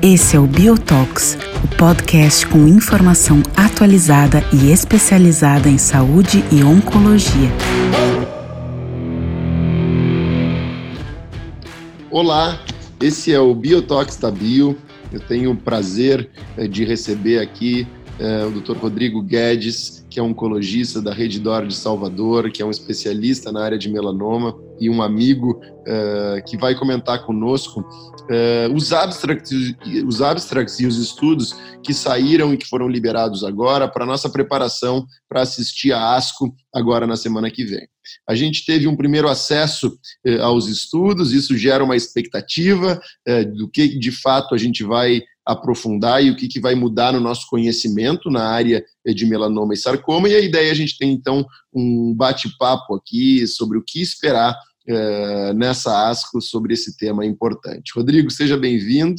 Esse é o Biotox, o podcast com informação atualizada e especializada em saúde e oncologia. Olá, esse é o Biotox da Bio. Eu tenho o prazer eh, de receber aqui é, o Dr. Rodrigo Guedes, que é oncologista da Rede Dor de Salvador, que é um especialista na área de melanoma e um amigo é, que vai comentar conosco é, os, abstracts, os abstracts e os estudos que saíram e que foram liberados agora para nossa preparação para assistir a ASCO agora na semana que vem. A gente teve um primeiro acesso aos estudos, isso gera uma expectativa do que de fato a gente vai aprofundar e o que, que vai mudar no nosso conhecimento na área de melanoma e sarcoma. E a ideia é a gente tem, então, um bate-papo aqui sobre o que esperar é, nessa ASCO sobre esse tema importante. Rodrigo, seja bem-vindo.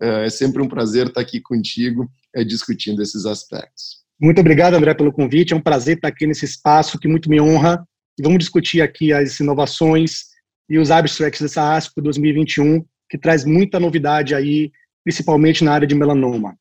É, é sempre um prazer estar aqui contigo é, discutindo esses aspectos. Muito obrigado, André, pelo convite. É um prazer estar aqui nesse espaço que muito me honra. Vamos discutir aqui as inovações e os abstracts dessa ASCO 2021, que traz muita novidade aí principalmente na área de melanoma.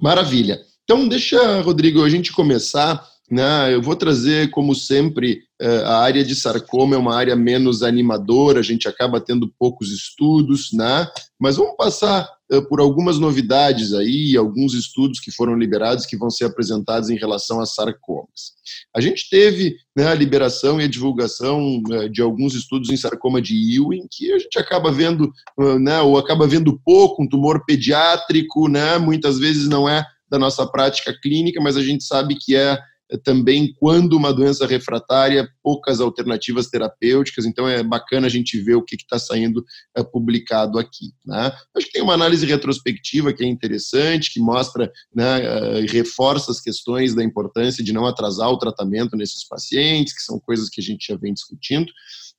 Maravilha. Então, deixa, Rodrigo, a gente começar. Né? Eu vou trazer, como sempre, eh, a área de sarcoma é uma área menos animadora, a gente acaba tendo poucos estudos, né? mas vamos passar por algumas novidades aí, alguns estudos que foram liberados que vão ser apresentados em relação a sarcomas. A gente teve né, a liberação e a divulgação uh, de alguns estudos em sarcoma de Ewing, que a gente acaba vendo, uh, né, ou acaba vendo pouco, um tumor pediátrico, né, muitas vezes não é da nossa prática clínica, mas a gente sabe que é também quando uma doença refratária, poucas alternativas terapêuticas, então é bacana a gente ver o que está saindo é, publicado aqui. Né? Acho que tem uma análise retrospectiva que é interessante, que mostra né, eh, reforça as questões da importância de não atrasar o tratamento nesses pacientes, que são coisas que a gente já vem discutindo,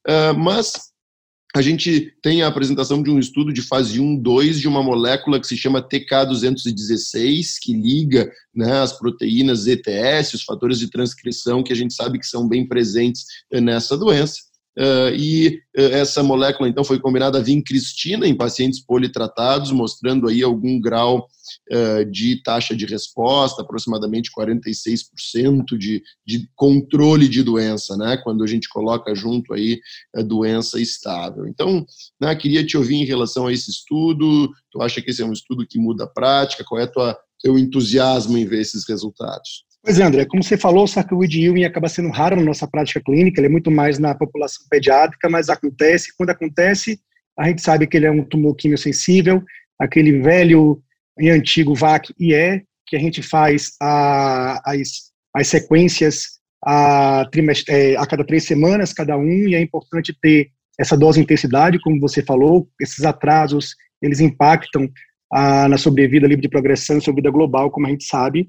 uh, mas a gente tem a apresentação de um estudo de fase 1, 2 de uma molécula que se chama TK216, que liga né, as proteínas ETS, os fatores de transcrição que a gente sabe que são bem presentes eh, nessa doença. Uh, e uh, essa molécula, então, foi combinada a vincristina em pacientes politratados, mostrando aí algum grau uh, de taxa de resposta, aproximadamente 46% de, de controle de doença, né, quando a gente coloca junto aí a doença estável. Então, né, queria te ouvir em relação a esse estudo, tu acha que esse é um estudo que muda a prática, qual é o teu entusiasmo em ver esses resultados? Pois é, André, como você falou, o sarcoide Ewing acaba sendo raro na nossa prática clínica, ele é muito mais na população pediátrica, mas acontece, quando acontece, a gente sabe que ele é um tumor quimiosensível, aquele velho e antigo VAC-IE, que a gente faz a, as, as sequências a, é, a cada três semanas, cada um, e é importante ter essa dose de intensidade, como você falou, esses atrasos, eles impactam na sobrevida livre de progressão sobrevida global, como a gente sabe,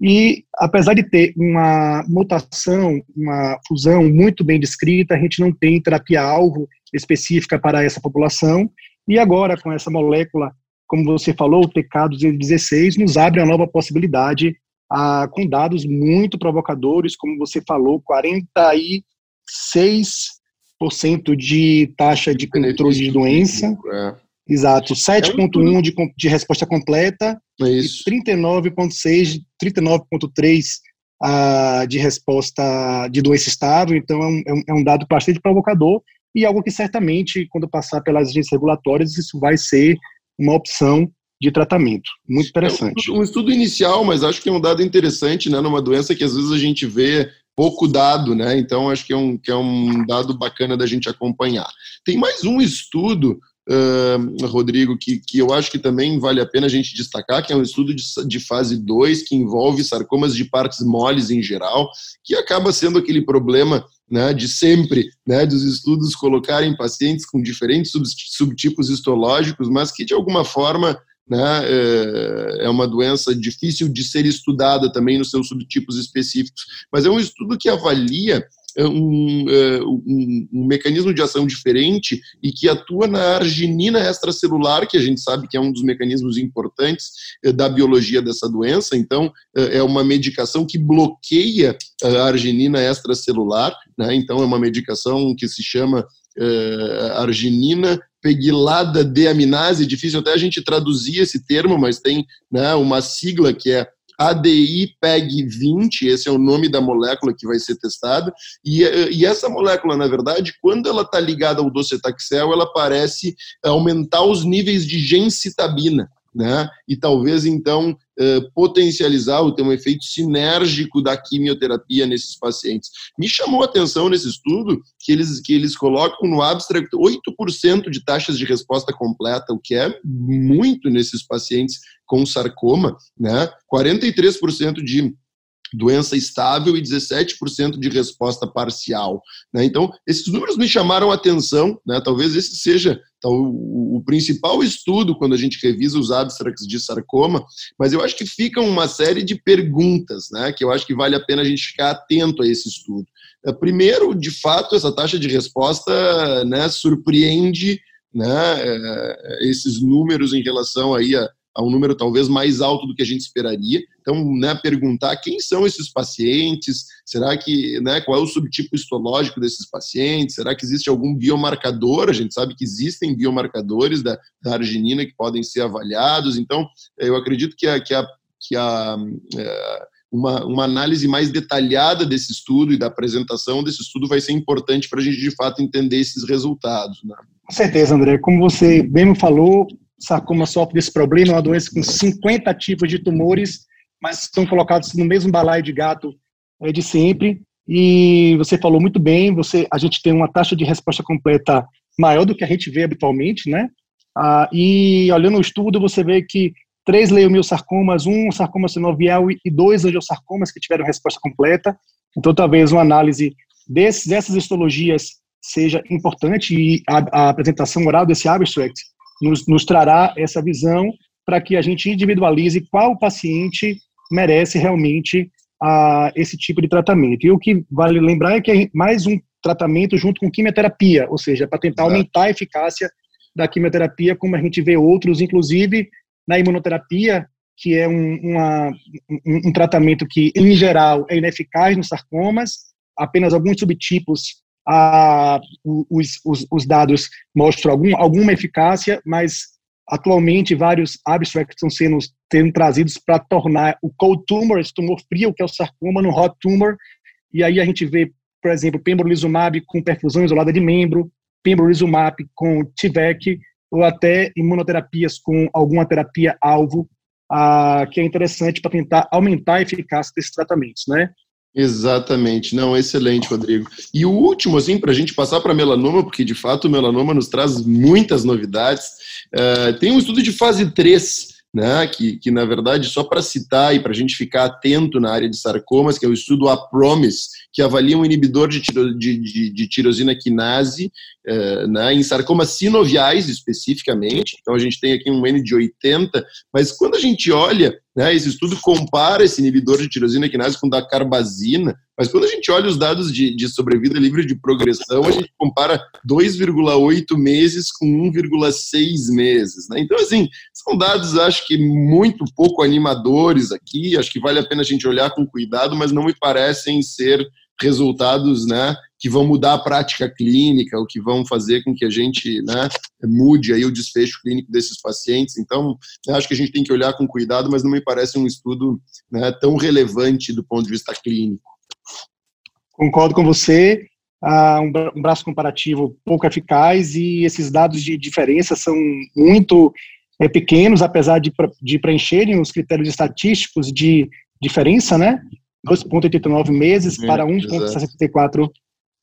e, apesar de ter uma mutação, uma fusão muito bem descrita, a gente não tem terapia-alvo específica para essa população. E agora, com essa molécula, como você falou, o TK216, nos abre uma nova possibilidade ah, com dados muito provocadores, como você falou, 46% de taxa de controle de doença. É Exato, 7.1 é de, de resposta completa é e 39.6, 39.3 uh, de resposta de doença estável, então é um, é um é dado bastante provocador e algo que certamente, quando passar pelas agências regulatórias, isso vai ser uma opção de tratamento. Muito interessante. É um, um, estudo inicial, mas acho que é um dado interessante, né, numa doença que às vezes a gente vê pouco dado, né? Então acho que é um, que é um dado bacana da gente acompanhar. Tem mais um estudo Rodrigo, que, que eu acho que também vale a pena a gente destacar, que é um estudo de, de fase 2 que envolve sarcomas de partes moles em geral, que acaba sendo aquele problema né, de sempre, né, dos estudos colocarem pacientes com diferentes subtipos histológicos, mas que de alguma forma né, é, é uma doença difícil de ser estudada também nos seus subtipos específicos. Mas é um estudo que avalia um, um, um, mecanismo de ação diferente e que atua na arginina extracelular, que a gente sabe que é um dos mecanismos importantes da biologia dessa doença. Então, é uma medicação que bloqueia a arginina extracelular, né? então é uma medicação que se chama arginina pegilada deaminase, difícil até a gente traduzir esse termo, mas tem né, uma sigla que é ADI-PEG20, esse é o nome da molécula que vai ser testada, e, e essa molécula, na verdade, quando ela está ligada ao docetaxel, ela parece aumentar os níveis de gencitabina, né? E talvez então eh, potencializar ou ter um efeito sinérgico da quimioterapia nesses pacientes. Me chamou a atenção nesse estudo que eles, que eles colocam no abstract 8% de taxas de resposta completa, o que é muito nesses pacientes com sarcoma, né? 43% de doença estável e 17% de resposta parcial. Né? Então, esses números me chamaram a atenção, né? talvez esse seja então, o, o, principal estudo quando a gente revisa os abstracts de sarcoma, mas eu acho que ficam uma série de perguntas, né, que eu acho que vale a pena a gente ficar atento a esse estudo. É, primeiro, de fato, essa taxa de resposta né, surpreende né, é, esses números em relação aí a, a um número talvez mais alto do que a gente esperaria. Então, né, perguntar quem são esses pacientes, será que, né, qual é o subtipo histológico desses pacientes, será que existe algum biomarcador? A gente sabe que existem biomarcadores da, da arginina que podem ser avaliados. Então, eu acredito que a, que a, que a é, uma, uma análise mais detalhada desse estudo e da apresentação desse estudo vai ser importante para a gente, de fato, entender esses resultados. Né? Com certeza, André. Como você bem me falou, sarcoma sofre desse problema, é uma doença com 50 tipos de tumores, mas estão colocados no mesmo balaio de gato é, de sempre. E você falou muito bem, você, a gente tem uma taxa de resposta completa maior do que a gente vê habitualmente, né? Ah, e olhando o estudo, você vê que três leiomiosarcomas, um sarcoma sinovial e dois angiosarcomas que tiveram resposta completa. Então, talvez uma análise desses, dessas histologias seja importante e a, a apresentação oral desse abstract nos, nos trará essa visão para que a gente individualize qual paciente merece realmente a, esse tipo de tratamento. E o que vale lembrar é que é mais um tratamento junto com quimioterapia, ou seja, para tentar Exato. aumentar a eficácia da quimioterapia, como a gente vê outros, inclusive na imunoterapia, que é um, uma, um, um tratamento que, em geral, é ineficaz nos sarcomas, apenas alguns subtipos a, os, os, os, dados mostram algum, alguma eficácia, mas atualmente vários abstracts estão sendo, sendo trazidos para tornar o cold tumor, esse tumor frio, que é o sarcoma, no hot tumor, e aí a gente vê, por exemplo, pembrolizumab com perfusão isolada de membro, pembrolizumab com TVEC, ou até imunoterapias com alguma terapia alvo, ah, que é interessante para tentar aumentar a eficácia desses tratamentos, né? Exatamente, não, excelente, Rodrigo. E o último, assim, para a gente passar para melanoma, porque de fato o melanoma nos traz muitas novidades, uh, tem um estudo de fase 3, né, que, que na verdade, só para citar e para a gente ficar atento na área de sarcomas, que é o estudo APROMIS, que avalia um inibidor de, tiro, de, de, de tirosina quinase uh, né, em sarcomas sinoviais especificamente. Então a gente tem aqui um N de 80, mas quando a gente olha né? Esse estudo compara esse inibidor de tirosina quinase com da carbazina, mas quando a gente olha os dados de, de sobrevida livre de progressão, a gente compara 2,8 meses com 1,6 meses. Né? Então, assim, são dados, acho que muito pouco animadores aqui, acho que vale a pena a gente olhar com cuidado, mas não me parecem ser resultados né, que vão mudar a prática clínica, ou que vão fazer com que a gente né, mude aí o desfecho clínico desses pacientes. Então, acho que a gente tem que olhar com cuidado, mas não me parece um estudo né, tão relevante do ponto de vista clínico. Concordo com você. Ah, um braço comparativo pouco eficaz e esses dados de diferença são muito é, pequenos, apesar de, de preencherem os critérios estatísticos de diferença, né? 2,89 meses para 1,64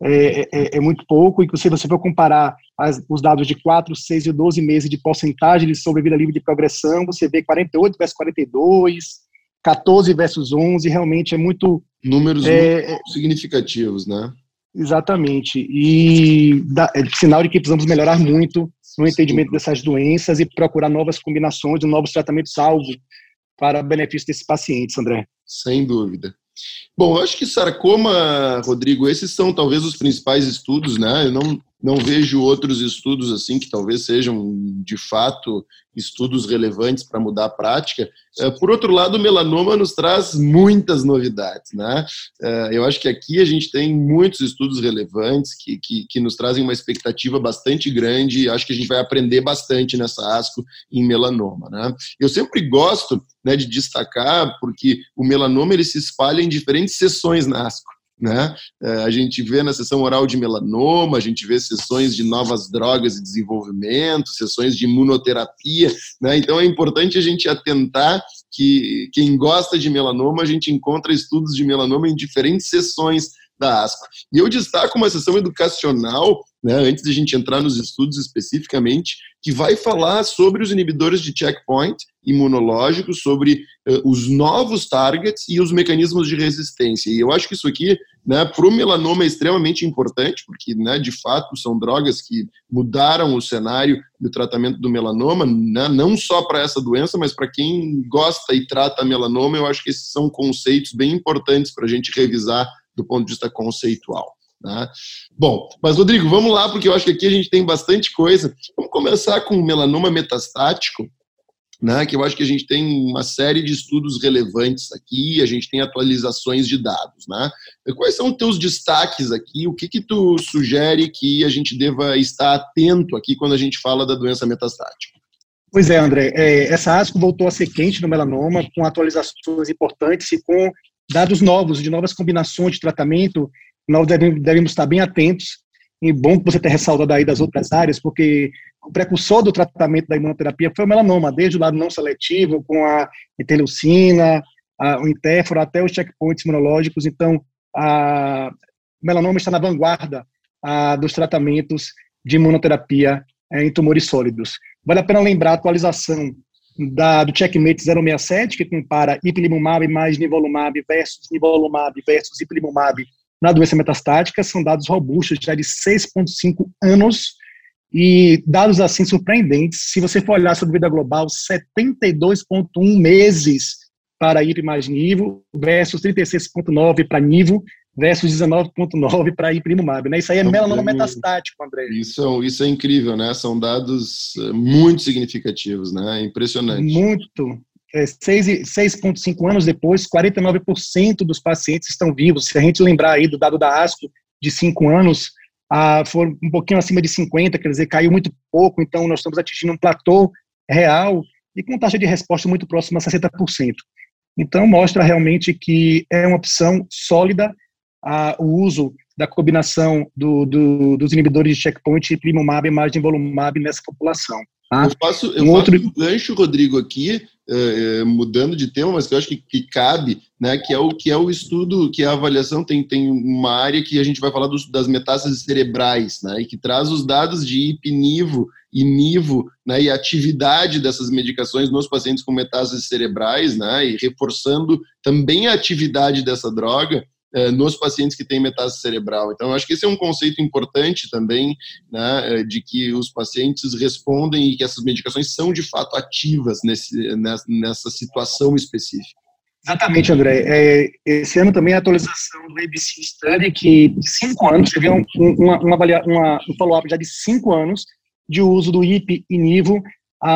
é, é, é, muito pouco, e se você for comparar as, os dados de 4, 6 e 12 meses de porcentagem de sobrevida livre de progressão, você vê 48 versus 42, 14 versus 11, realmente é muito... Números é, muito significativos, né? Exatamente, e dá, é sinal de que precisamos melhorar muito no entendimento Sim. dessas doenças e procurar novas combinações, novos tratamentos salvo para benefício desses pacientes, André. Sem dúvida. Bom, eu acho que sarcoma, Rodrigo, esses são talvez os principais estudos, né? Eu não, não vejo outros estudos assim que talvez sejam de fato estudos relevantes para mudar a prática. Eh, por outro lado, o melanoma nos traz muitas novidades, né? Eh, eu acho que aqui a gente tem muitos estudos relevantes que, que, que nos trazem uma expectativa bastante grande acho que a gente vai aprender bastante nessa ASCO em melanoma, né? Eu sempre gosto né, de destacar porque o melanoma ele se espalha em diferentes sessões na ASCO. Né? É, a gente vê na sessão oral de melanoma, a gente vê sessões de novas drogas e desenvolvimento, sessões de imunoterapia. Né? Então é importante a gente atentar que quem gosta de melanoma, a gente encontra estudos de melanoma em diferentes sessões da ASCO. E eu destaco uma sessão educacional, né, antes de a gente entrar nos estudos especificamente, que vai falar sobre os inibidores de checkpoint imunológicos, sobre uh, os novos targets e os mecanismos de resistência. E eu acho que isso aqui, né, para o melanoma é extremamente importante, porque, né, de fato, são drogas que mudaram o cenário e o tratamento do melanoma, né, não só para essa doença, mas para quem gosta e trata melanoma, eu acho que esses são conceitos bem importantes para a gente revisar do ponto de vista conceitual. Né? Bom, mas Rodrigo, vamos lá, porque eu acho que aqui a gente tem bastante coisa. Vamos começar com o melanoma metastático, né, que eu acho que a gente tem uma série de estudos relevantes aqui, a gente tem atualizações de dados. Né? Quais são os teus destaques aqui? O que, que tu sugere que a gente deva estar atento aqui quando a gente fala da doença metastática? Pois é, André. É, essa ASCO voltou a ser quente no melanoma, com atualizações importantes e com dados novos, de novas combinações de tratamento, nós devemos, estar bem atentos. E bom que você tenha ressaltado aí das outras áreas, porque o precursor do tratamento da imunoterapia foi o melanoma, desde o lado não seletivo, com a interleucina, a, o interfero, até os checkpoints imunológicos. Então, a, o melanoma está na vanguarda a, dos tratamentos de imunoterapia é, em tumores sólidos. Vale a pena lembrar a atualização da, do Checkmate 067, que compara ipilimumab mais nivolumab versus nivolumab versus ipilimumab na doença metastática, são dados robustos, já de 6,5 anos, e dados assim surpreendentes. Se você for olhar sobre vida global, 72,1 meses para IP mais nivo versus 36,9 para nivo versus 19,9 para ipilimumab, né? Isso aí é melanoma metastático, André. Isso, isso é incrível, né? São dados eh, muito significativos, né? Impressionante. Muito. É, 6,5 anos depois, 49% dos pacientes estão vivos. Se a gente lembrar aí do dado da ASCO de 5 anos, ah, foram um pouquinho acima de 50, quer dizer, caiu muito pouco, então nós estamos atingindo um platô real e com taxa de resposta muito próxima a 60%. Então, mostra realmente que é uma opção sólida a, o uso da combinação do, do, dos inibidores de checkpoint e primumab mais nivolumab nessa população. Tá? Eu faço, eu um faço outro... um gancho, Rodrigo, aqui, uh, uh, mudando de tema, mas que eu acho que, que, cabe, né, que é o que é o estudo, que é a avaliação, tem, tem uma área que a gente vai falar dos, das metástases cerebrais, né, e que traz os dados de ipinivo e nivo, né, e atividade dessas medicações nos pacientes com metástases cerebrais, né, e reforçando também a atividade dessa droga, nos pacientes que têm metástase cerebral. Então, acho que esse é um conceito importante também, né, é, de que os pacientes respondem e que essas medicações são de fato ativas nesse, nessa situação específica. Exatamente, André. É, esse ano também a atualização do ABC Study, que cinco anos, teve um, uma, um follow-up já de cinco anos de uso do IP e NIVO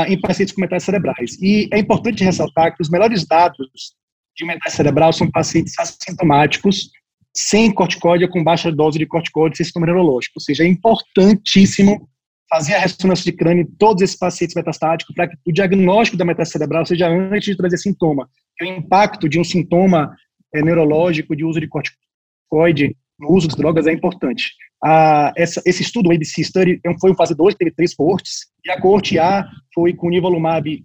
em pacientes com metástases cerebrais. E é importante ressaltar que os melhores dados de metástase cerebral são pacientes assintomáticos, sem corticóide com baixa dose de corticóide sem sintoma neurológico. Ou seja, é importantíssimo fazer a ressonância de crânio em todos esses pacientes metastáticos para que o diagnóstico da metástase cerebral seja antes de trazer sintoma. o impacto de um sintoma é, neurológico de uso de corticoide no uso das drogas é importante. Ah, essa, esse estudo, o ABC Study, é foi um fase 2, teve três coortes, e a coorte A foi com nivolumab,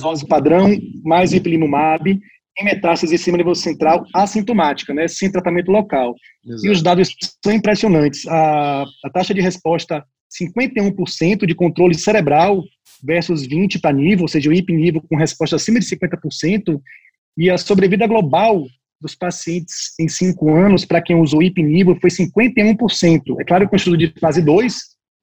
dose padrão, mais ipilimumab, em metástase em cima nível central assintomática, né, sem tratamento local. Exato. E os dados são impressionantes. A, a taxa de resposta 51% de controle cerebral versus 20 para nível, ou seja, o IP nível com resposta acima de 50%, e a sobrevida global dos pacientes em 5 anos, para quem usou IP nível, foi 51%. É claro que é um estudo de fase 2,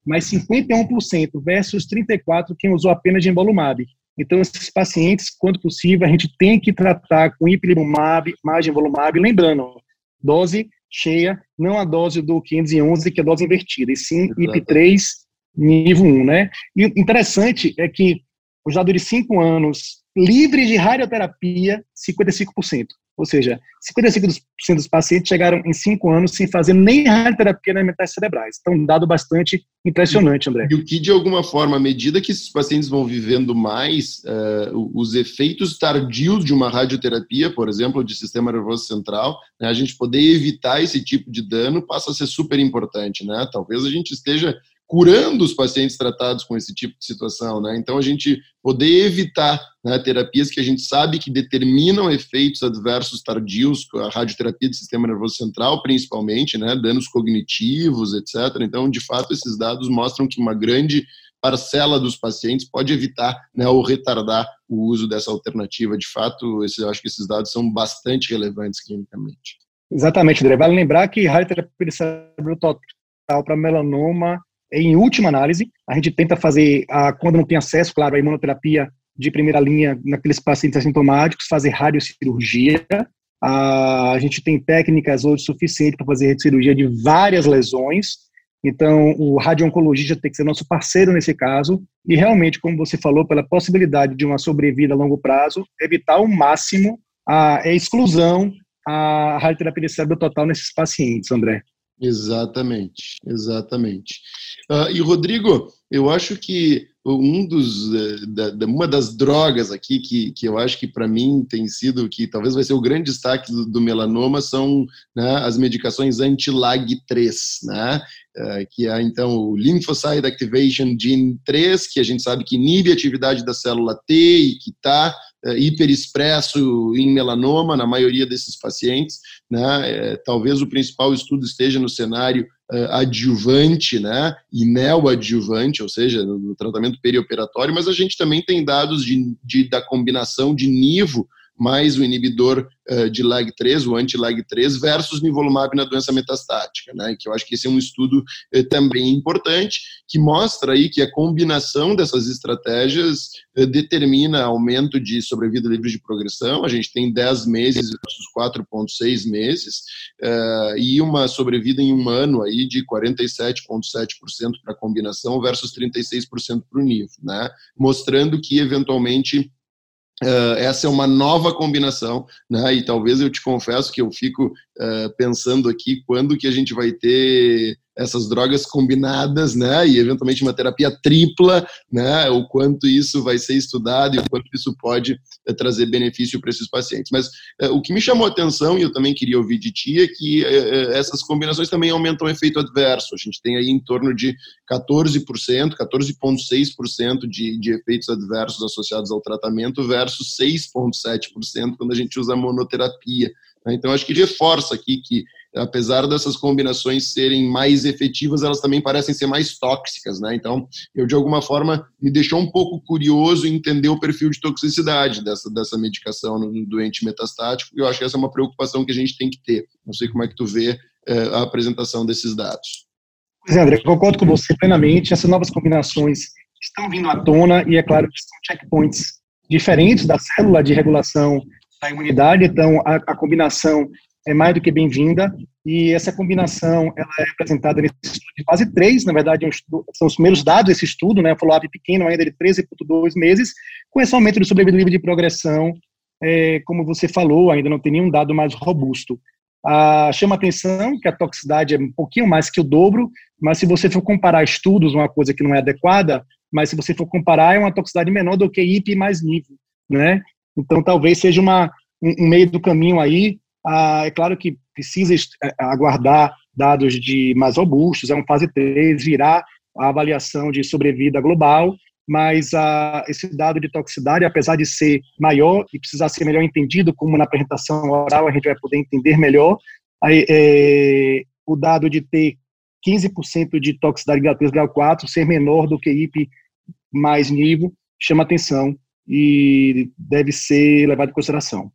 mas 51% versus 34% quem usou apenas de embolumab. Então, esses pacientes, quando possível, a gente tem que tratar com ipilimumab, margem volumab, lembrando, dose cheia, não a dose do 511, que é a dose invertida, e sim IP3 nível 1, né? E interessante é que os dados de 5 anos livres de radioterapia, 55%. Ou seja, 55% dos pacientes chegaram em 5 anos sem fazer nem radioterapia nas metais cerebrais. Então, um dado bastante impressionante, André. E o que, de alguma forma, à medida que esses pacientes vão vivendo mais, uh, os efeitos tardios de uma radioterapia, por exemplo, de sistema nervoso central, né, a gente poder evitar esse tipo de dano passa a ser super importante. Né? Talvez a gente esteja curando os pacientes tratados com esse tipo de situação, né? Então a gente poder evitar né, terapias que a gente sabe que determinam efeitos adversos tardios, a radioterapia do sistema nervoso central, principalmente, né, danos cognitivos, etc. Então, de fato, esses dados mostram que uma grande parcela dos pacientes pode evitar né, ou retardar o uso dessa alternativa. De fato, esse, eu acho que esses dados são bastante relevantes clinicamente. Exatamente, André. Vale lembrar que radioterapia cérebro total para melanoma em última análise, a gente tenta fazer, a, quando não tem acesso, claro, à imunoterapia de primeira linha naqueles pacientes assintomáticos, fazer radiocirurgia. A, a gente tem técnicas hoje suficientes para fazer cirurgia de várias lesões. Então, o radio-oncologista tem que ser nosso parceiro nesse caso. E realmente, como você falou, pela possibilidade de uma sobrevida a longo prazo, evitar ao máximo a, a exclusão, a radioterapia de cérebro total nesses pacientes, André. Exatamente, exatamente. Uh, e Rodrigo, eu acho que um dos, eh, da, da, uma das drogas aqui que, que eu acho que para mim tem sido, que talvez vai ser o grande destaque do, do melanoma, são né, as medicações anti-LAG3, né? Uh, que é então o Lymphocyte Activation Gene 3, que a gente sabe que inibe a atividade da célula T e que está uh, hiperexpresso em melanoma na maioria desses pacientes. Né? É, talvez o principal estudo esteja no cenário uh, adjuvante né? e neoadjuvante, ou seja, no, no, tratamento perioperatório, mas a gente também tem dados de, de da combinação de nivo mais o inibidor uh, de LAG3, o anti-LAG3, versus nivolumab na doença metastática, né? Que eu acho que esse é um estudo uh, também importante, que mostra aí que a combinação dessas estratégias uh, determina aumento de sobrevida livre de progressão. A gente tem 10 meses versus 4,6 meses, e uma sobrevida em um ano aí de 47,7% para a combinação versus 36% para o nível, né? Mostrando que, eventualmente, Uh, essa é uma nova combinação, né? E talvez eu te confesso que eu fico uh, pensando aqui quando que a gente vai ter essas drogas combinadas, né, e eventualmente uma terapia tripla, né, o quanto isso vai ser estudado e o quanto isso pode é, trazer benefício para esses pacientes. Mas é, o que me chamou a atenção, e eu também queria ouvir de ti, é que é, essas combinações também aumentam o efeito adverso. A gente tem aí em torno de 14%, 14,6% de, de efeitos adversos associados ao tratamento versus 6,7% quando a gente usa monoterapia. Né. Então, acho que reforça aqui que apesar dessas combinações serem mais efetivas, elas também parecem ser mais tóxicas, né? Então, eu de alguma forma me deixou um pouco curioso entender o perfil de toxicidade dessa, dessa medicação no doente metastático, e eu acho que essa é uma preocupação que a gente tem que ter. Não sei como é que tu vê é, a apresentação desses dados. Pois é, André, concordo com você plenamente. Essas novas combinações estão vindo à tona e é claro que são checkpoints diferentes da célula de regulação da imunidade, então a, a combinação é mais do que bem-vinda e essa combinação ela é apresentada nesse estudo de fase 3, na verdade é um estudo, são os primeiros dados desse estudo, né, follow-up pequeno ainda de 13,2 meses, com esse aumento de sobrevida livre de progressão, é, como você falou, ainda não tem nenhum dado mais robusto. Ah, chama atenção que a toxicidade é um pouquinho mais que o dobro, mas se você for comparar estudos, uma coisa que não é adequada, mas se você for comparar, é uma toxicidade menor do que IP mais nível, né? Então, talvez seja uma, um, um meio do caminho aí, ah, é claro que precisa é, aguardar dados de mais robustos, é uma fase 3, virar a avaliação de sobrevida global, mas ah, esse dado de toxicidade, apesar de ser maior e precisar ser melhor entendido, como na apresentação oral a gente vai poder entender melhor, aí, é, o dado de ter 15% de toxicidade grau 3, grau 4, ser menor do que IP mais nível, chama atenção e deve ser levado em consideração.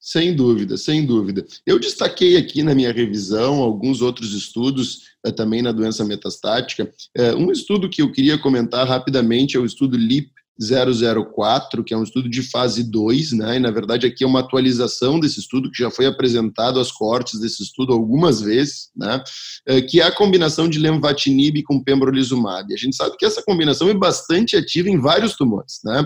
Sem dúvida, sem dúvida. Eu destaquei aqui na minha revisão alguns outros estudos eh, também na doença metastática. Eh, um estudo que eu queria comentar rapidamente é o estudo LEAP 004, que é um estudo de fase 2, né? E na verdade aqui é uma atualização desse estudo que já foi apresentado às cortes desse estudo algumas vezes, né? É, que é a combinação de lenvatinib com pembrolizumab. A gente sabe que essa combinação é bastante ativa em vários tumores, né?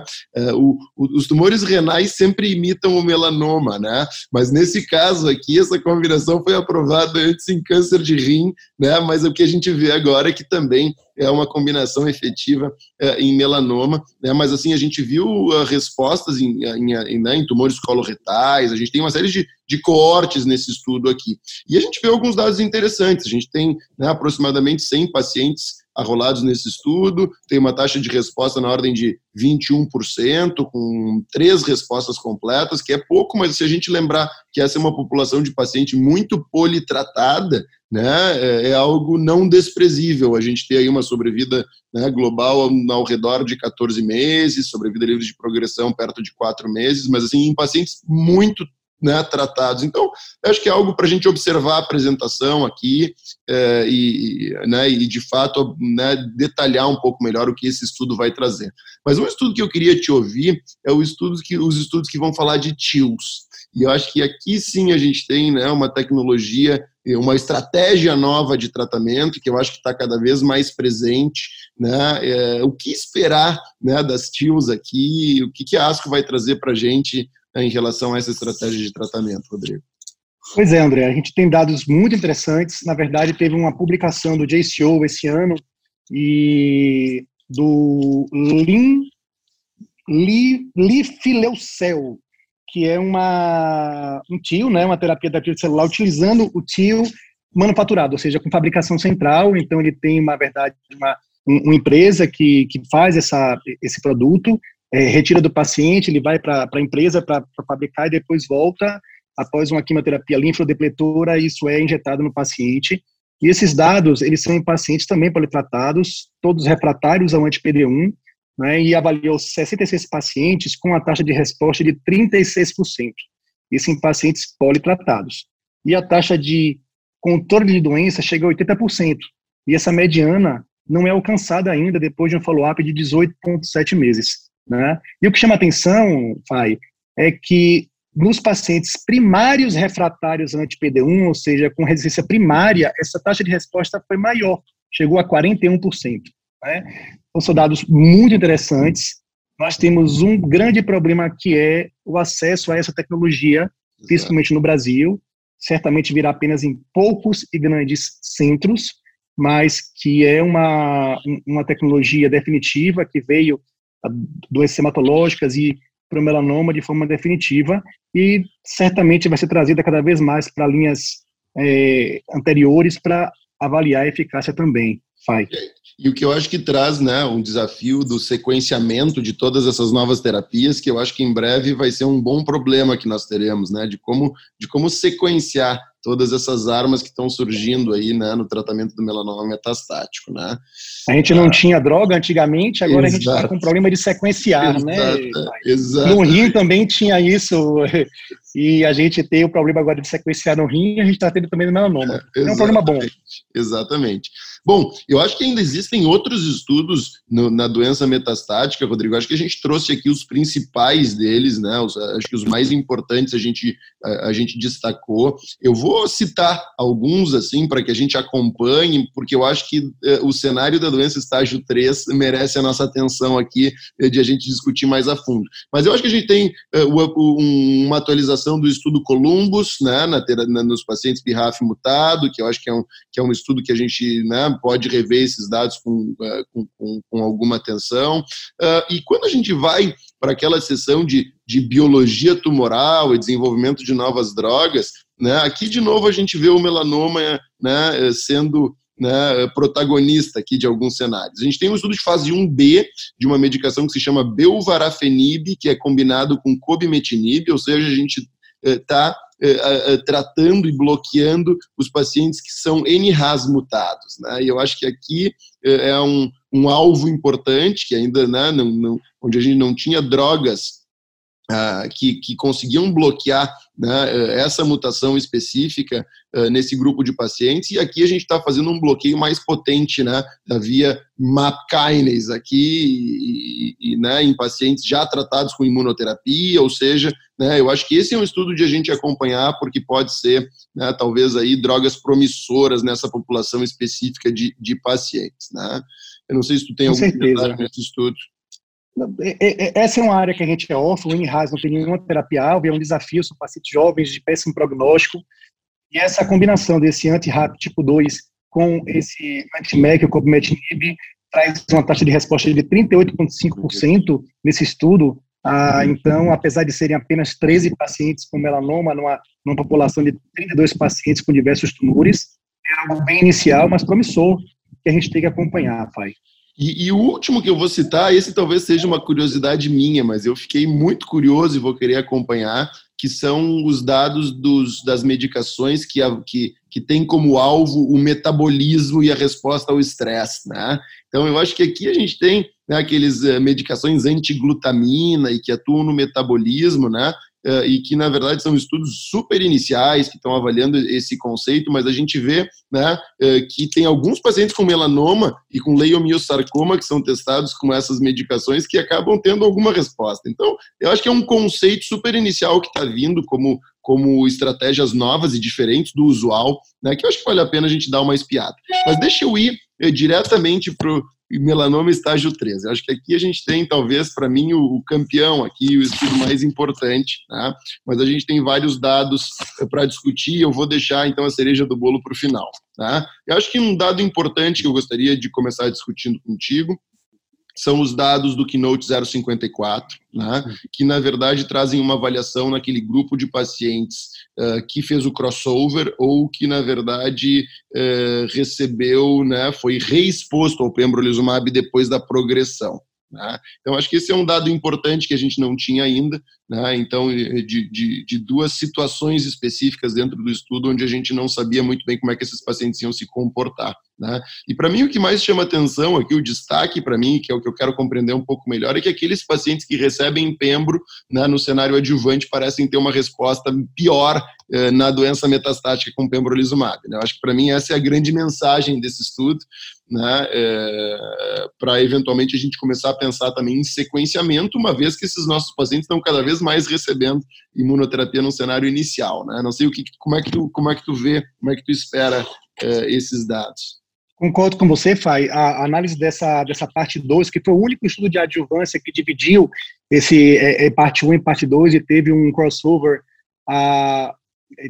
O, os tumores renais sempre imitam o melanoma, né? Mas nesse caso aqui essa combinação foi aprovada antes em câncer de rim, né? Mas o que a gente vê agora é que também é uma combinação efetiva é, em melanoma, né? mas assim, a gente viu uh, respostas em, em, em, né, em, tumores coloretais, a gente tem uma série de, de coortes nesse estudo aqui. E a gente vê alguns dados interessantes, a gente tem né, aproximadamente 100 pacientes arrolados nesse estudo, tem uma taxa de resposta na ordem de 21%, com três respostas completas, que é pouco, mas se a gente lembrar que essa é uma população de paciente muito politratada, né, é, é algo não desprezível. A gente tem aí uma sobrevida né, global ao, redor de 14 meses, sobrevida livre de progressão perto de 4 meses, mas assim, em pacientes muito né, tratados. Então, acho que é algo para a gente observar a apresentação aqui é, e, né, e, de fato, né, detalhar um pouco melhor o que esse estudo vai trazer. Mas um estudo que eu queria te ouvir é o estudo que, os estudos que vão falar de TILs. E eu acho que aqui sim a gente tem né, uma tecnologia, uma estratégia nova de tratamento, que eu acho que está cada vez mais presente. Né, é, o que esperar né, das TILs aqui? O que, que a ASCO vai trazer para a gente em relação a essa estratégia de tratamento, Rodrigo? Pois é, André, a gente tem dados muito interessantes. Na verdade, teve uma publicação do JCO esse ano e do Lin, Li, Lifileucel, que é uma, um tio, né, uma terapia da celular, utilizando o tio manufaturado, ou seja, com fabricação central. Então, ele tem, na verdade, uma, uma empresa que, que faz essa, esse produto é, retira do paciente, ele vai para a empresa para fabricar e depois volta após uma quimioterapia linfodepletora, isso é injetado no paciente. E esses dados, eles são em pacientes também politratados, todos refratários ao anti-PD1, né, e avaliou 66 pacientes com a taxa de resposta de 36%, isso em pacientes politratados. E a taxa de controle de doença chega a 80%, e essa mediana não é alcançada ainda depois de um follow-up de 18,7 meses. Né? E o que chama atenção, Fai, é que nos pacientes primários refratários anti-PD1, ou seja, com resistência primária, essa taxa de resposta foi maior, chegou a 41%. Né? Então, são dados muito interessantes. Nós temos um grande problema que é o acesso a essa tecnologia, principalmente no Brasil. Certamente virá apenas em poucos e grandes centros, mas que é uma, uma tecnologia definitiva que veio doenças hematológicas e para o melanoma de forma definitiva e certamente vai ser trazida cada vez mais para linhas é, anteriores para avaliar a eficácia também. Fai. E o que eu acho que traz né, um desafio do sequenciamento de todas essas novas terapias, que eu acho que em breve vai ser um bom problema que nós teremos, né, de como, de como sequenciar todas essas armas que estão surgindo aí, né, no tratamento do melanoma metastático, né? A gente não ah, tinha droga antigamente, agora exato. a gente está com problema de sequenciar, né? exato, né? Exato. No rim também tinha isso, e a gente tem o problema agora de sequenciar no rim, a gente está tendo também no melanoma. É, é um problema bom. Exatamente. Bom, eu acho que ainda existem outros estudos no, na doença metastática, Rodrigo. Acho que a gente trouxe aqui os principais deles, né? Os, acho que os mais importantes a gente, a, a gente destacou. Eu vou citar alguns, assim, para que a gente acompanhe, porque eu acho que eh, o cenário da doença estágio 3 merece a nossa atenção aqui, eh, de a gente discutir mais a fundo. Mas eu acho que a gente tem eh, uma atualização do estudo Columbus, né, na, na, nos pacientes BRAF mutado, que eu acho que é um, que é um estudo que a gente né, pode rever esses dados com, uh, com, com, com, alguma atenção. Uh, e quando a gente vai para aquela sessão de, de biologia tumoral e desenvolvimento de novas drogas, né, aqui de novo a gente vê o melanoma né, sendo né, protagonista aqui de alguns cenários. A gente tem um estudo de fase 1B de uma medicação que se chama belvarafenib, que é combinado com cobimetinib, ou seja, a gente está eh, tratando e bloqueando os pacientes que são NRAS mutados. Né? E eu acho que aqui eh, é um, um alvo importante, que ainda né, não, não, onde a gente não tinha drogas Uh, que, que, conseguiam bloquear né, essa mutação específica uh, nesse grupo de pacientes, e aqui a gente está fazendo um bloqueio mais potente né, da via MAP kinase aqui, e, e, né, em pacientes já tratados com imunoterapia, ou seja, né, eu acho que esse é um estudo de a gente acompanhar, porque pode ser, né, talvez, aí, drogas promissoras nessa população específica de, de pacientes. Né? Eu não sei se tu tem com algum certeza. comentário nesse estudo. É, é, é, essa é uma área que a gente é órfão, o INRAS não tem nenhuma terapia alvo, é um desafio, são pacientes jovens de péssimo prognóstico, e essa combinação desse anti-RAP tipo 2 com esse anti-MEC, o copimetinib, traz uma taxa de resposta de 38,5% nesse estudo, ah, então, apesar de serem apenas 13 pacientes com melanoma, numa, numa população de 32 pacientes com diversos tumores, é algo bem inicial, mas promissor, que a gente tem que acompanhar, pai. E, e, o último que eu vou citar, esse talvez seja uma curiosidade minha, mas eu fiquei muito curioso e vou querer acompanhar, que são os dados dos, das medicações que, que, que tem como alvo o metabolismo e a resposta ao estresse. Né? Então, eu acho que aqui a gente tem né, aqueles uh, medicações antiglutamina e que atuam no metabolismo, né? Uh, e que, na verdade, são estudos super iniciais que estão avaliando esse conceito, mas a gente vê né, uh, que tem alguns pacientes com melanoma e com leiomiosarcoma que são testados com essas medicações que acabam tendo alguma resposta. Então, eu acho que é um conceito super inicial que está vindo como como estratégias novas e diferentes do usual, né, que eu acho que vale a pena a gente dar uma espiada. Mas deixa eu ir eh, diretamente o melanoma estágio 13. Eu acho que aqui a gente tem, talvez, para mim, o, o, campeão aqui, o estudo mais importante, né? mas a gente tem vários dados para discutir, eu vou deixar, então, a cereja do bolo para o final. Tá? Eu acho que um dado importante que eu gostaria de começar discutindo contigo são os dados do Keynote 054, né, que na verdade trazem uma avaliação naquele grupo de pacientes uh, que fez o crossover ou que na verdade uh, recebeu, né, foi reexposto ao pembrolizumab depois da progressão. Né? Então, acho que esse é um dado importante que a gente não tinha ainda. Né? Então, de, de, de, duas situações específicas dentro do estudo onde a gente não sabia muito bem como é que esses pacientes iam se comportar. Né? E para mim, o que mais chama atenção aqui, o destaque para mim, que é o que eu quero compreender um pouco melhor, é que aqueles pacientes que recebem pembro né, no cenário adjuvante parecem ter uma resposta pior eh, na doença metastática com pembrolizumab. Né? Eu acho que para mim essa é a grande mensagem desse estudo, né, é, para eventualmente a gente começar a pensar também em sequenciamento, uma vez que esses nossos pacientes estão cada vez mais recebendo imunoterapia no cenário inicial. Né? Não sei o que, como é que tu, como é que tu vê, como é que tu espera é, esses dados. Concordo com você, Fai. A análise dessa, dessa parte 2, que foi o único estudo de adjuvância que dividiu esse é, é parte 1 um e parte 2 e teve um crossover a, é,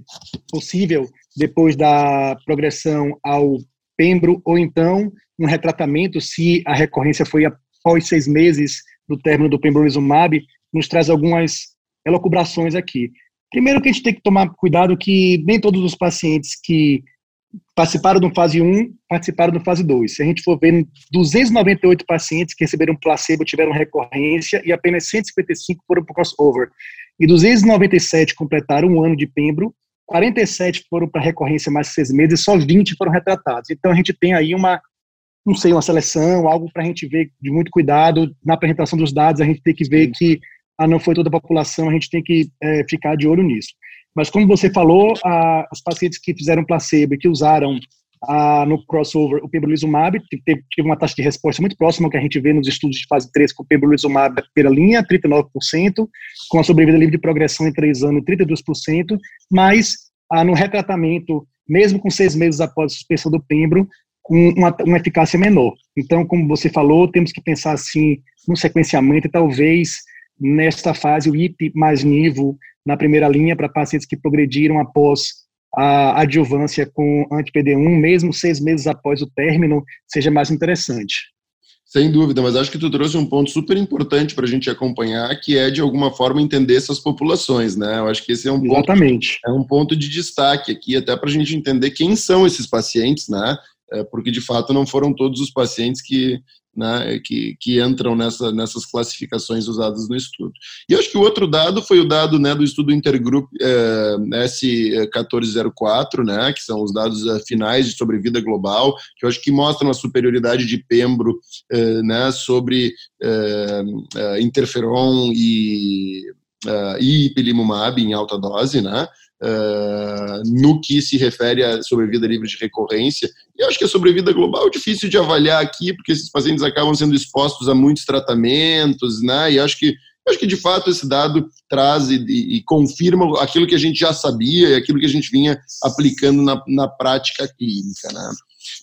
possível depois da progressão ao pembro, ou então um retratamento, se a recorrência foi após seis meses do término do pembrolizumab, nos traz algumas elocubrações aqui. Primeiro que a gente tem que tomar cuidado que nem todos os pacientes que participaram do fase 1 participaram do fase 2. Se a gente for ver, 298 pacientes que receberam placebo tiveram recorrência e apenas 155 foram para crossover. E 297 completaram um ano de pembro 47 foram para recorrência mais de seis meses, só 20 foram retratados. Então a gente tem aí uma, não sei, uma seleção, algo para a gente ver de muito cuidado na apresentação dos dados. A gente tem que ver que ah, não foi toda a população, a gente tem que é, ficar de olho nisso. Mas como você falou, os pacientes que fizeram placebo e que usaram ah, no crossover o pembrolizumab teve, teve, uma taxa de resposta muito próxima que a gente vê nos estudos de fase 3 com o pembrolizumab pela linha, 39%, com a sobrevida livre de progressão em 3 anos, 32%, mas ah, no retratamento, mesmo com seis meses após a suspensão do pembro, com uma, uma eficácia menor. Então, como você falou, temos que pensar assim no sequenciamento e talvez nesta fase o IP mais nível na primeira linha para pacientes que progrediram após a adjuvância com anti-PD1, mesmo seis meses após o término, seja mais interessante. Sem dúvida, mas acho que tu trouxe um ponto super importante para a gente acompanhar, que é de alguma forma entender essas populações, né? Eu acho que esse é um Exatamente. ponto, é um ponto de destaque aqui, até para a gente entender quem são esses pacientes, né? É, porque de fato não foram todos os pacientes que né, que, que entram nessa, nessas classificações usadas no estudo. E acho que o outro dado foi o dado né, do estudo Intergroup é, S1404, né, que são os dados é, finais de sobrevida global, que eu acho que mostram a superioridade de Pembro é, né, sobre é, é, interferon e uh, e ipilimumab em alta dose, né? Uh, no que se refere à sobrevida livre de recorrência. E acho que a sobrevida global é difícil de avaliar aqui, porque esses pacientes acabam sendo expostos a muitos tratamentos, né? E acho que acho que de fato esse dado traz e, e, confirma aquilo que a gente já sabia e aquilo que a gente vinha aplicando na, na prática clínica, né?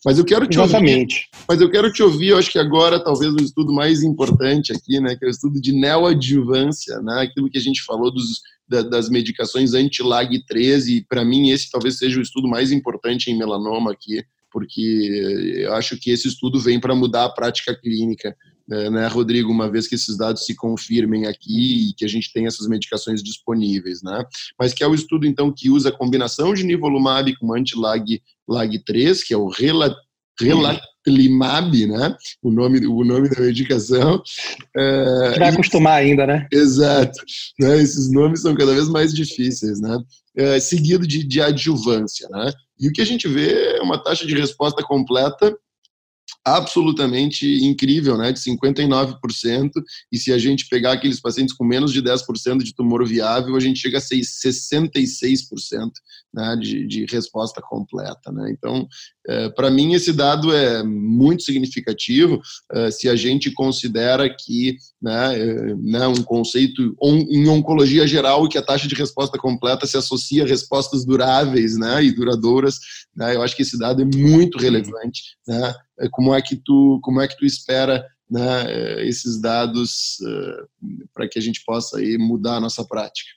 Mas eu quero te Exatamente. ouvir. Mas eu quero te ouvir, eu acho que agora talvez o estudo mais importante aqui, né, que é o estudo de neoadjuvância, né, aquilo que a gente falou dos, da, das medicações anti-LAG-13, e para mim esse talvez seja o estudo mais importante em melanoma aqui, porque eu acho que esse estudo vem para mudar a prática clínica, né, né, Rodrigo, uma vez que esses dados se confirmem aqui e que a gente tem essas medicações disponíveis, né? Mas que é o estudo, então, que usa a combinação de nivolumab com anti-LAG LAG3, que é o Rela, Relatlimab, né? O nome, o nome da medicação. É, vai acostumar ainda, né? Exato. Né? Esses nomes são cada vez mais difíceis, né? É, seguido de, de adjuvância, né? E o que a gente vê é uma taxa de resposta completa absolutamente incrível, né, de 59%, e se a gente pegar aqueles pacientes com menos de 10% de tumor viável, a gente chega a 66% né, de, de resposta completa. Né? Então, é, para mim, esse dado é muito significativo é, se a gente considera que né, é, né, um conceito on, em oncologia geral que a taxa de resposta completa se associa a respostas duráveis né, e duradouras. Né, eu acho que esse dado é muito relevante. Né, é, como é que tu como é que tu espera né, é, esses dados uh, para que a gente possa aí mudar a nossa prática?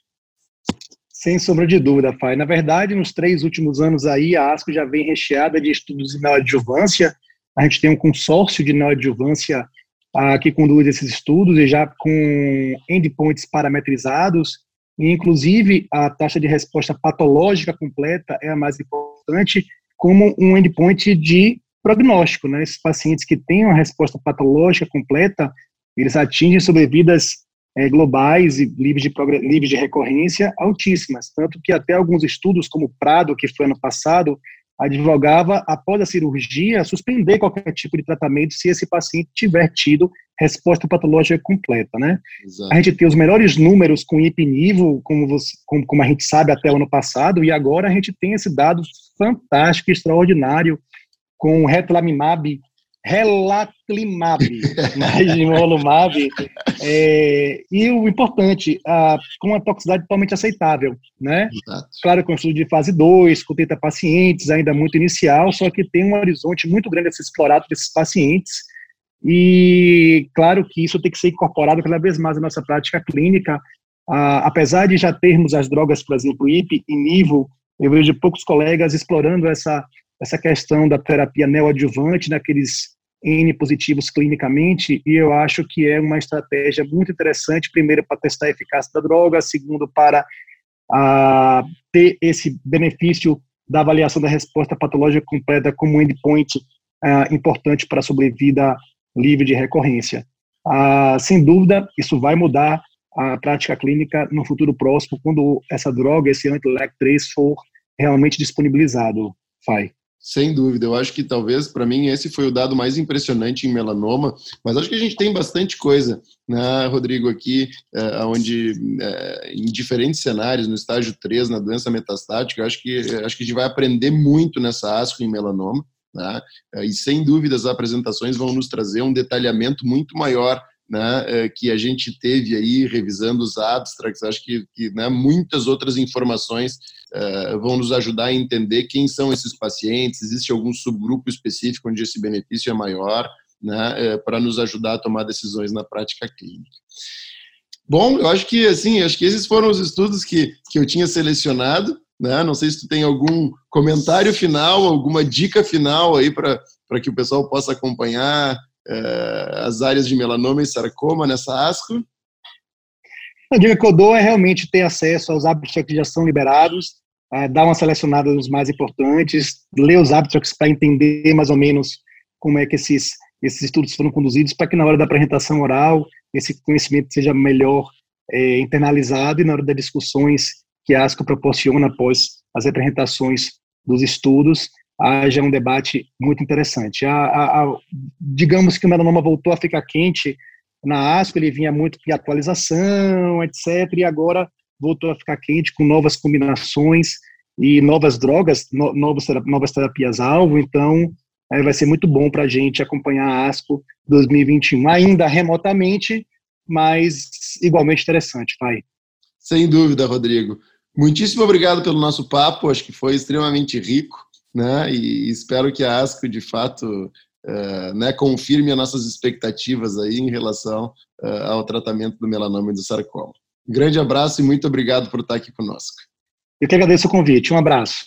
Sem sombra de dúvida, Fai. Na verdade, nos três últimos anos aí, a ASCO já vem recheada de estudos de neoadjuvância. A gente tem um consórcio de neoadjuvância ah, que conduz esses estudos e já com endpoints parametrizados. E, inclusive, a taxa de resposta patológica completa é a mais importante como um endpoint de prognóstico. Né? Esses pacientes que têm uma resposta patológica completa, eles atingem sobrevidas é, globais e livres de, livres de recorrência altíssimas. Tanto que até alguns estudos, como o Prado, que foi ano passado, advogava, após a cirurgia, suspender qualquer tipo de tratamento se esse paciente tiver tido resposta patológica completa, né? Exato. A gente tem os melhores números com IPNIVO, como, você, como, como, a gente sabe até o ano passado, e agora a gente tem esse dado fantástico, extraordinário, com o Retlamimab relatlimab, imolumab, é, e o importante, a, com uma toxicidade totalmente aceitável, né? Exato. Claro, com estudo de fase 2, com 30 pacientes, ainda muito inicial, só que tem um horizonte muito grande a ser explorado desses pacientes, e claro que isso tem que ser incorporado cada vez mais na nossa prática clínica, a, apesar de já termos as drogas, por exemplo, IP e NIVO, eu vejo poucos colegas explorando essa essa questão da terapia neoadjuvante naqueles N positivos clinicamente, e eu acho que é uma estratégia muito interessante, primeiro, para testar a eficácia da droga, segundo, para a, ter esse benefício da avaliação da resposta patológica completa como endpoint uh, importante para a sobrevida livre de recorrência. Uh, sem dúvida, isso vai mudar a prática clínica no futuro próximo, quando essa droga, esse anti-LAC3, for realmente disponibilizado, FAI. Sem dúvida, eu acho que talvez para mim esse foi o dado mais impressionante em melanoma, mas acho que a gente tem bastante coisa, né, Rodrigo, aqui, é, onde é, em diferentes cenários, no estágio 3, na doença metastática, acho que, acho que a gente vai aprender muito nessa ASCO em melanoma, né, e sem dúvida as apresentações vão nos trazer um detalhamento muito maior né, é, que a gente teve aí revisando os abstracts, acho que, que né, muitas outras informações uh, vão nos ajudar a entender quem são esses pacientes, existe algum subgrupo específico onde esse benefício é maior, né, uh, para nos ajudar a tomar decisões na prática clínica. Bom, eu acho que assim, acho que esses foram os estudos que, que eu tinha selecionado. Né? Não sei se tu tem algum comentário final, alguma dica final aí para que o pessoal possa acompanhar as áreas de melanoma e sarcoma nessa ASCO? A dica que eu dou é realmente ter acesso aos abstracts que já são liberados, uh, dar uma selecionada nos mais importantes, ler os abstracts para entender mais ou menos como é que esses, esses estudos foram conduzidos, para que na hora da apresentação oral esse conhecimento seja melhor é, internalizado e na hora das discussões que a ASCO proporciona após as apresentações dos estudos, haja um debate muito interessante. A, a, a, digamos que o melanoma voltou a ficar quente na ASCO ele vinha muito de atualização, etc., e agora voltou a ficar quente com novas combinações e novas drogas, no, novas, novas terapias-alvo, então é, vai ser muito bom para a gente acompanhar a ASCO 2021, ainda remotamente, mas igualmente interessante, vai. Sem dúvida, Rodrigo. Muitíssimo obrigado pelo nosso papo, acho que foi extremamente rico, né? E espero que a ASCO, de fato, uh, né, confirme as nossas expectativas aí em relação uh, ao tratamento do melanoma e do sarcoma. Grande abraço e muito obrigado por estar aqui conosco. Eu que agradeço o convite. Um abraço.